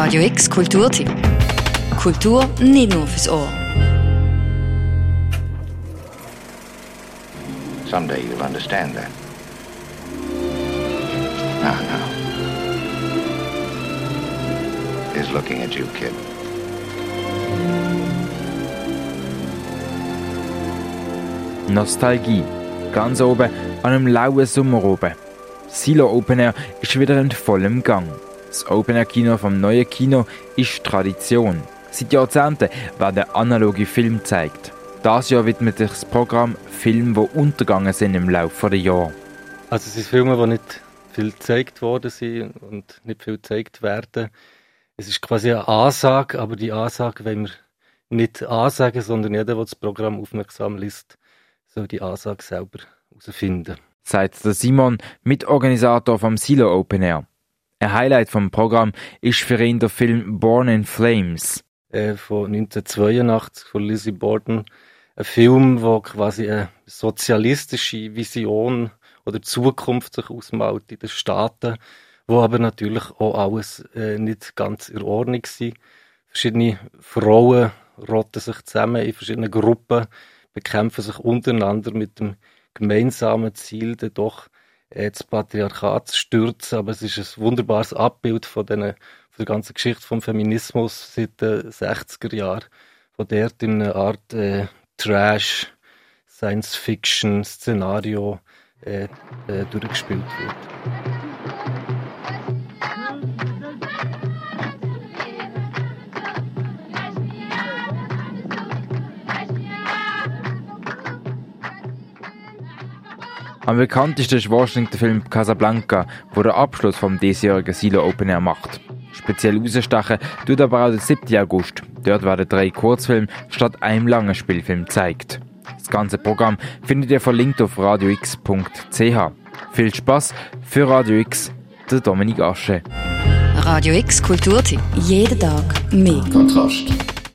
Radio X Kulturtipp. Kultur nicht nur fürs Ohr. Someday you'll understand that. Now, now. He's looking at you, kid. Nostalgie. Ganz oben an einem lauen Sommer oben. Silo Open Air ist wieder in vollem Gang. Das Open Air Kino vom neuen Kino ist Tradition. Seit Jahrzehnten werden analoge Filme gezeigt. Das Jahr widmet sich das Programm Filme, die untergegangen sind im Laufe der Jahre. Also es sind Filme, die nicht viel gezeigt worden sind und nicht viel gezeigt werden. Es ist quasi eine Ansage, aber die Ansage wollen wir nicht ansagen, sondern jeder, der das Programm aufmerksam liest, soll die Ansage selber herausfinden. Sagt der Simon, Mitorganisator vom Silo Open Air. Ein Highlight vom Programm ist für ihn der Film Born in Flames. Äh, von 1982 von Lizzie Borden. Ein Film, wo quasi eine sozialistische Vision oder Zukunft sich ausmalt in den Staaten, wo aber natürlich auch alles äh, nicht ganz in Ordnung ist. Verschiedene Frauen rotten sich zusammen in verschiedenen Gruppen, bekämpfen sich untereinander mit dem gemeinsamen Ziel, dann doch das Patriarchat zu stürzen. Aber es ist ein wunderbares Abbild von, den, von der ganzen Geschichte vom Feminismus seit den 60er Jahren, wo dort in einer Art äh, Trash, Science-Fiction-Szenario äh, äh, durchgespielt wird. Am bekanntesten ist wahrscheinlich der Film Casablanca, wo der Abschluss vom diesjährigen Silo Open Air macht. Speziell rausstechen tut aber auch der 7. August. Dort werden drei Kurzfilme statt einem langen Spielfilm gezeigt. Das ganze Programm findet ihr verlinkt auf radiox.ch. Viel Spaß für Radio X, der Dominik Asche. Radio X Kulturtipp. Jeden Tag mehr. Kontrast.